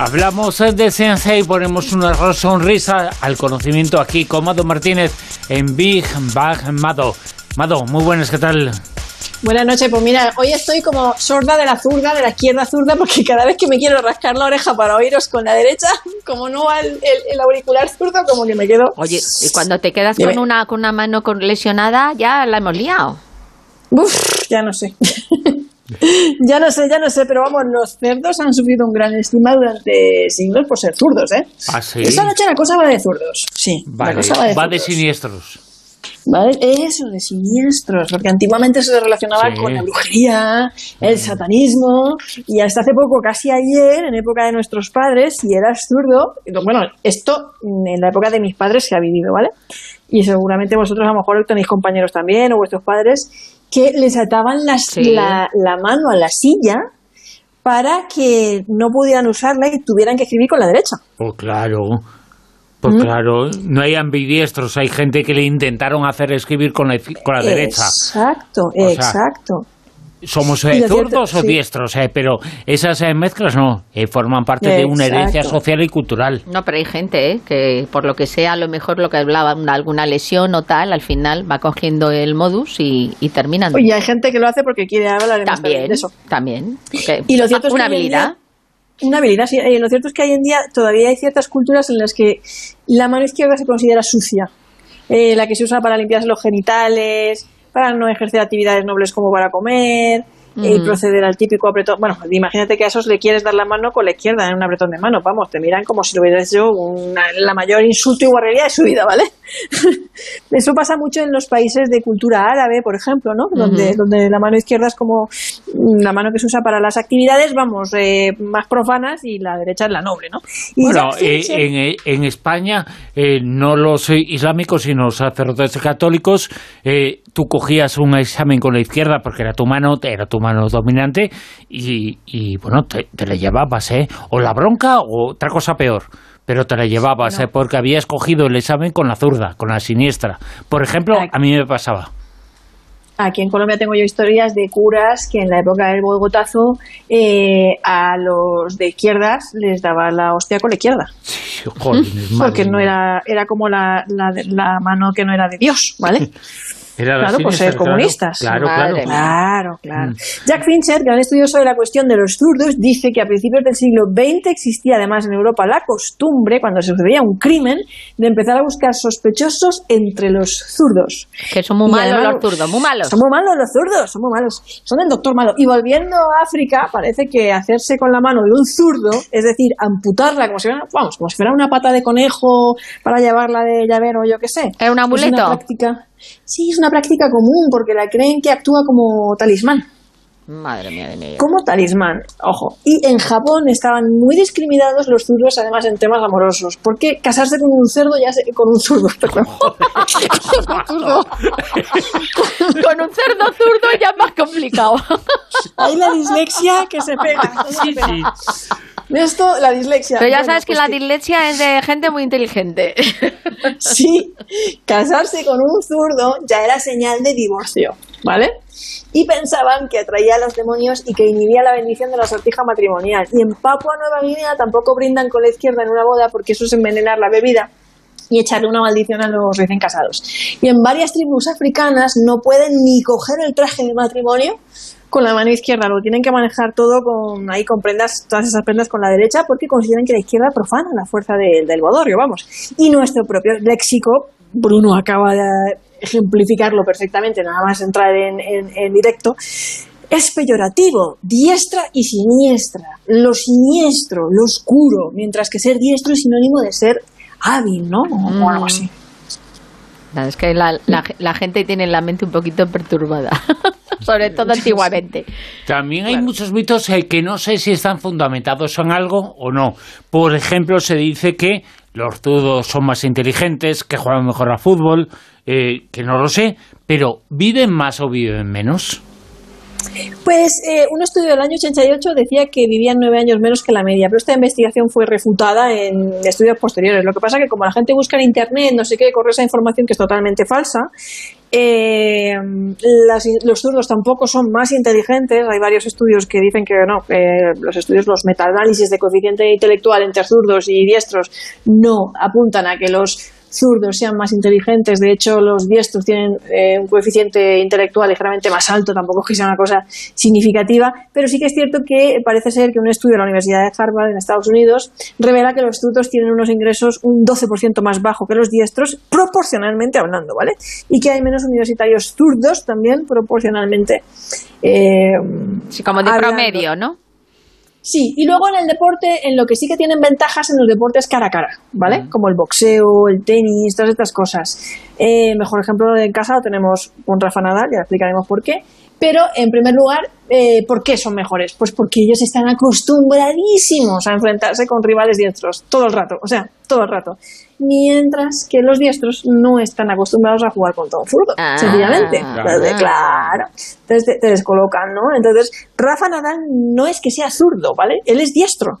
Hablamos de Sensei y ponemos una sonrisa al conocimiento aquí con Mado Martínez en Big Bang Mado. Mado, muy buenas, ¿qué tal? Buenas noches, pues mira, hoy estoy como sorda de la zurda, de la izquierda zurda, porque cada vez que me quiero rascar la oreja para oíros con la derecha, como no el, auricular zurdo, como que me quedo. Oye, y cuando te quedas con una, con una mano lesionada, ya la hemos liado. Uf, ya no sé. ya no sé, ya no sé, pero vamos, los cerdos han sufrido un gran estima durante siglos por ser zurdos, ¿eh? ¿Ah, sí? Esta noche la cosa va de zurdos, sí. Vale, la cosa va de, va de siniestros. ¿Vale? Eso, de siniestros, porque antiguamente se relacionaba Sí. con la brujería, el satanismo, y hasta hace poco, casi ayer, en época de nuestros padres, si eras zurdo, bueno, esto en la época de mis padres se ha vivido, ¿vale? Y seguramente vosotros a lo mejor tenéis compañeros también, o vuestros padres, que les ataban las- Sí. la, la mano a la silla para que no pudieran usarla y tuvieran que escribir con la derecha. Pues claro. Pues Mm. claro, no hay ambidiestros, hay gente que le intentaron hacer escribir con la, con la derecha. Exacto, sea, exacto. Somos Y eh, lo cierto- zurdos o sí. diestros, eh, pero esas eh, mezclas no, eh, forman parte de una herencia social y cultural. No, pero hay gente ¿eh? que por lo que sea, a lo mejor lo que hablaba, una- alguna lesión o tal, al final va cogiendo el modus y, y terminan. Oye, hay gente que lo hace porque quiere hablar también también, de eso. también. Y lo cierto es una que hoy en habilidad. día- una habilidad, sí. Y lo cierto es que hoy en día todavía hay ciertas culturas en las que la mano izquierda se considera sucia. Eh, la que se usa para limpiarse los genitales, para no ejercer actividades nobles como para comer, y proceder al típico apretón. Bueno, imagínate que a esos le quieres dar la mano con la izquierda en un apretón de mano. Vamos, te miran como si lo hubieras hecho una- la mayor insulto y guarrería de su vida, ¿vale? Eso pasa mucho en los países de cultura árabe, por ejemplo, ¿no? Donde, donde la mano izquierda es como la mano que se usa para las actividades, vamos, eh, más profanas y la derecha es la noble, ¿no? Y Bueno, eh, en, eh, en España, eh, no los islámicos, sino los sacerdotes católicos, eh, tú cogías un examen con la izquierda porque era tu mano, era tu mano dominante, y, y, bueno, te, te la llevabas, ¿eh? O la bronca o otra cosa peor. Pero te la llevabas, ¿eh? Porque habías cogido el examen con la zurda, con la siniestra. Por ejemplo, a mí me pasaba. Aquí en Colombia tengo yo historias de curas que en la época del bogotazo eh, a los de izquierdas les daba la hostia con la izquierda. Sí, Porque no era, era como la, la, la mano que no era de Dios, ¿vale? Era la claro, siniestra, eh, comunistas. Claro, Madre claro. Claro, claro. Mm. Jack Fincher, gran estudioso de la cuestión de los zurdos, dice que a principios del siglo XX existía además en Europa la costumbre, cuando se sucedía un crimen, de empezar a buscar sospechosos entre los zurdos. Que son muy Y malos además- los zurdos, muy malos. Son muy malos los zurdos, son muy malos. Son el doctor malo. Y volviendo a África, parece que hacerse con la mano de un zurdo, es decir, amputarla como si fuera, vamos, como si fuera una pata de conejo para llevarla de llavero, yo qué sé. ¿Es un amuleto? una práctica. Sí, es una práctica común porque la creen que actúa como talismán. Madre mía de vida. Como talismán, ojo. Y en Japón estaban muy discriminados los zurdos, además en temas amorosos. Porque casarse con un cerdo ya se, con un zurdo, perdón. Con un cerdo zurdo ya es más complicado. Hay la dislexia que se pega. se pega. Esto, la dislexia. Pero ya Bueno, sabes que pues la dislexia es de gente muy inteligente. Sí, casarse con un zurdo ya era señal de divorcio, ¿vale? Y pensaban que atraía a los demonios y que inhibía la bendición de la sortija matrimonial. Y en Papua Nueva Guinea tampoco brindan con la izquierda en una boda porque eso es envenenar la bebida y echarle una maldición a los recién casados. Y en varias tribus africanas no pueden ni coger el traje de matrimonio con la mano izquierda, lo tienen que manejar todo con ahí con prendas, todas esas prendas con la derecha porque consideran que la izquierda profana la fuerza del- del bodorrio, vamos. Y nuestro propio léxico, Bruno acaba de ejemplificarlo perfectamente, nada más entrar en, en- en directo, es peyorativo, diestra y siniestra, lo siniestro, lo oscuro, mientras que ser diestro es sinónimo de ser hábil, ¿no? O, algo así. Nada, es que la, la- la gente tiene la mente un poquito perturbada. Sobre todo antiguamente. También hay muchos mitos eh, que no sé si están fundamentados en algo o no. Por ejemplo, se dice que los zurdos son más inteligentes, que juegan mejor a fútbol, eh, que no lo sé, pero ¿viven más o viven menos? Pues eh, un estudio del año 88 decía que vivían nueve años menos que la media, pero esta investigación fue refutada en estudios posteriores. Lo que pasa es que como la gente busca en Internet, no sé qué, corre esa información que es totalmente falsa. Eh, las- los zurdos tampoco son más inteligentes. Hay varios estudios que dicen que no. eh, los estudios, los metaanálisis de coeficiente intelectual entre zurdos y diestros no apuntan a que los zurdos sean más inteligentes. De hecho, los diestros tienen eh, un coeficiente intelectual ligeramente más alto, tampoco es que sea una cosa significativa, pero sí que es cierto que parece ser que un estudio de la Universidad de Harvard en Estados Unidos revela que los zurdos tienen unos ingresos un 12% más bajo que los diestros, proporcionalmente hablando, ¿vale? Y que hay menos universitarios zurdos también proporcionalmente. eh, Sí, como de hablando. promedio, ¿no? Sí, y luego en el deporte, en lo que sí que tienen ventajas en los deportes cara a cara, ¿vale? Como el boxeo, el tenis, todas estas cosas. Eh, mejor ejemplo en casa lo tenemos con Rafa Nadal, ya explicaremos por qué. Pero, en primer lugar, eh, ¿por qué son mejores? Pues porque ellos están acostumbradísimos a enfrentarse con rivales diestros todo el rato, o sea, todo el rato. Mientras que los diestros no están acostumbrados a jugar contra un zurdo, Ah. sencillamente. Claro. Entonces, claro. Entonces te, te descolocan, ¿no? Entonces, Rafa Nadal no es que sea zurdo, ¿vale? Él es diestro.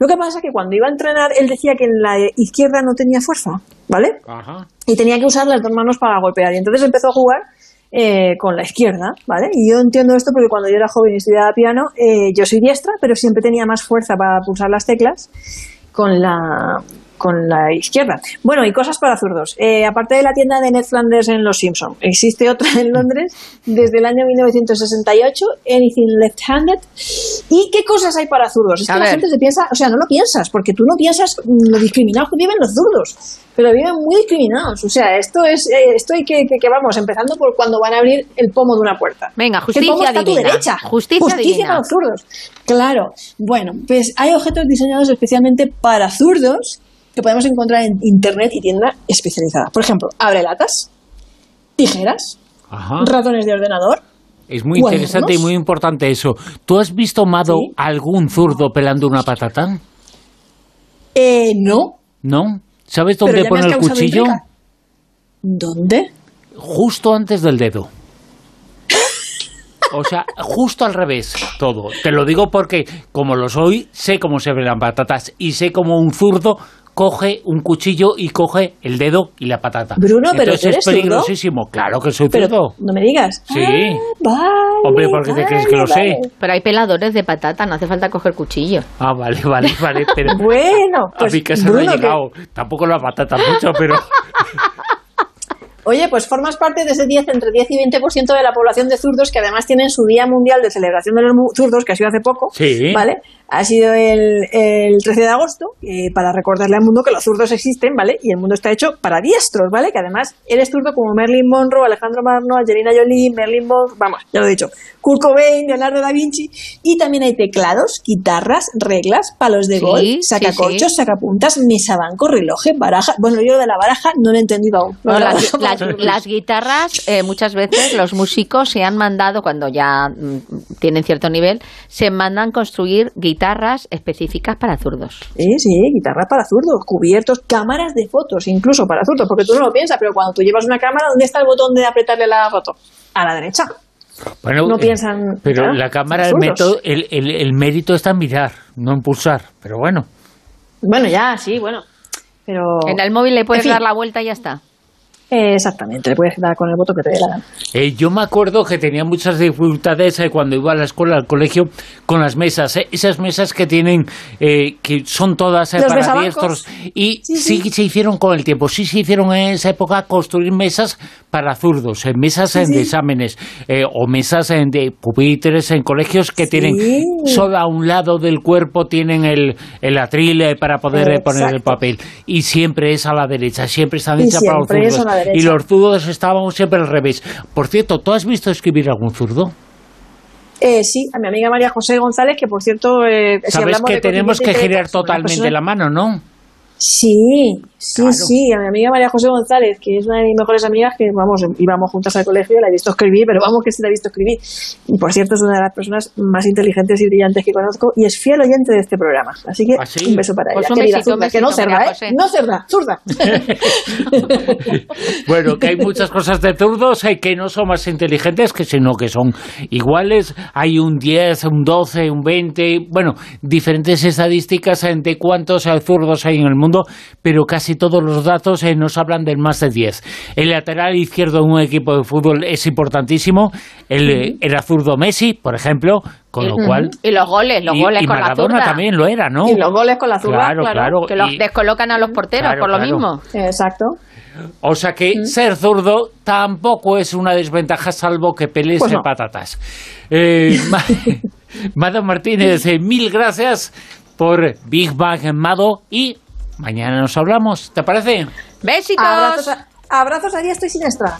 Lo que pasa es que cuando iba a entrenar, él decía que en la izquierda no tenía fuerza, ¿vale? Ajá. y tenía que usar las dos manos para golpear. Y entonces empezó a jugar eh, con la izquierda, ¿vale? Y yo entiendo esto porque cuando yo era joven y estudiaba piano, eh, yo soy diestra, pero siempre tenía más fuerza para pulsar las teclas con la con la izquierda. Bueno, y cosas para zurdos. Eh, aparte de la tienda de Ned Flanders en Los Simpson, existe otra en Londres desde el año 1968, Anything Left Handed. ¿Y qué cosas hay para zurdos? Es A que la gente se piensa, o sea, no lo piensas, porque tú no piensas mm, lo discriminados que viven los zurdos, pero viven muy discriminados. O sea, esto es, eh, esto hay que, que, que vamos, empezando por cuando van a abrir el pomo de una puerta. Venga, Que el pomo justicia está a tu derecha. Justicia divina. para los zurdos. Claro. Bueno, pues hay objetos diseñados especialmente para zurdos que podemos encontrar en internet y tienda especializada. Por ejemplo, abre latas, tijeras, Ajá. ratones de ordenador. Es muy interesante y muy importante eso. ¿Tú has visto, Mado, Sí. algún zurdo pelando una patata? Eh, no. ¿No? ¿Sabes dónde pone el cuchillo? intriga. ¿Dónde? Justo antes del dedo. O sea, justo al revés, todo. Te lo digo porque, como lo soy, sé cómo se pelan patatas y sé cómo un zurdo coge un cuchillo y coge el dedo y la patata. Bruno, pero Entonces ¿tú eres es peligrosísimo. Claro que soy Pero zurdo. no me digas. Sí. Ah, vale, Hombre, ¿por qué te crees que lo sé? vale. Pero hay peladores de patata, no hace falta coger cuchillo. Ah, vale, vale, vale. Pero Bueno, a pues mi casa no que- llegado. Tampoco la patata mucho, pero... Oye, pues formas parte de ese 10, entre 10 y 20% de la población de zurdos que además tienen su Día Mundial de Celebración de los Zurdos, que ha sido hace poco, Sí. ¿vale? Ha sido el, el 13 de agosto, eh, para recordarle al mundo que los zurdos existen, ¿vale? Y el mundo está hecho para diestros, ¿vale? Que además eres zurdo como Merlin Monroe, Alejandro Magno, Angelina Jolie, Merlin Monroe, vamos, ya lo he dicho, Kurt Cobain, Leonardo da Vinci, y también hay teclados, guitarras, reglas, palos de Sí, golf, sí, sacacorchos, sí. sacapuntas, mesabanco, relojes, baraja. Bueno, yo lo de la baraja no lo he entendido aún. No, la las guitarras, eh, muchas veces los músicos se han mandado, cuando ya mm, tienen cierto nivel, se mandan construir guitarras específicas para zurdos. Sí, sí, guitarras para zurdos, cubiertos, cámaras de fotos, incluso para zurdos, porque tú no lo piensas, pero cuando tú llevas una cámara, ¿dónde está el botón de apretarle la foto? A la derecha. Bueno, No eh, piensan, Pero claro, la cámara, el, método, el, el- el mérito está en mirar, no en pulsar. Pero bueno. Bueno, ya, sí, bueno. Pero. En el móvil le puedes En fin. dar la vuelta y ya está. Eh, exactamente, le puedes dar con el voto que te dé la gana. Eh, yo me acuerdo que tenía muchas dificultades eh, cuando iba a la escuela, al colegio, con las mesas. eh, esas mesas que tienen, eh, que son todas para diestros. Y sí, Sí, sí. se hicieron con el tiempo. Sí se hicieron en esa época construir mesas para zurdos, eh, mesas eh, de sí. exámenes eh, o mesas eh, de pupitres en colegios que Sí. tienen solo a un lado del cuerpo tienen el, el atril eh, para poder eh, poner el papel. Y siempre es a la derecha, siempre está Y hecha para los zurdos. derecha. Y los zurdos estábamos siempre al revés. Por cierto, ¿tú has visto escribir algún zurdo? Eh, sí, a mi amiga María José González, que por cierto. Eh, Sabes que de tenemos que girar totalmente la mano, ¿no? Sí, sí, sí. A mi amiga María José González, que es una de mis mejores amigas, que vamos, íbamos juntas al colegio, la he visto escribir, pero vamos que sí la he visto escribir. Y por cierto, es una de las personas más inteligentes y brillantes que conozco y es fiel oyente de este programa. Así que ¿Ah, sí? un beso para Pues ella. un querida besito, un zurda, que no cerda, ¿eh? José. No cerda, zurda. Bueno, que hay muchas cosas de zurdos eh, que no son más inteligentes, que sino que son iguales. Hay un 10, un 12, un 20, bueno, diferentes estadísticas de cuántos zurdos hay en el mundo, pero casi todos los datos eh, nos hablan del más de 10. El lateral izquierdo de un equipo de fútbol es importantísimo. El, eh, era zurdo Messi, por ejemplo, con lo cual... Y los goles, los y, goles y con la zurda. también lo era, ¿no? Y los goles con la zurda, Claro, claro. claro. Que los y- descolocan a los porteros Claro, por lo claro. mismo. Exacto. O sea que ser zurdo tampoco es una desventaja salvo que pelees Pues de no. patatas. Eh, Ma- Mado Martínez, eh, mil gracias por Big Bang Mado y mañana nos hablamos, ¿te parece? Besitos. Abrazos a, abrazos a día estoy sin extra.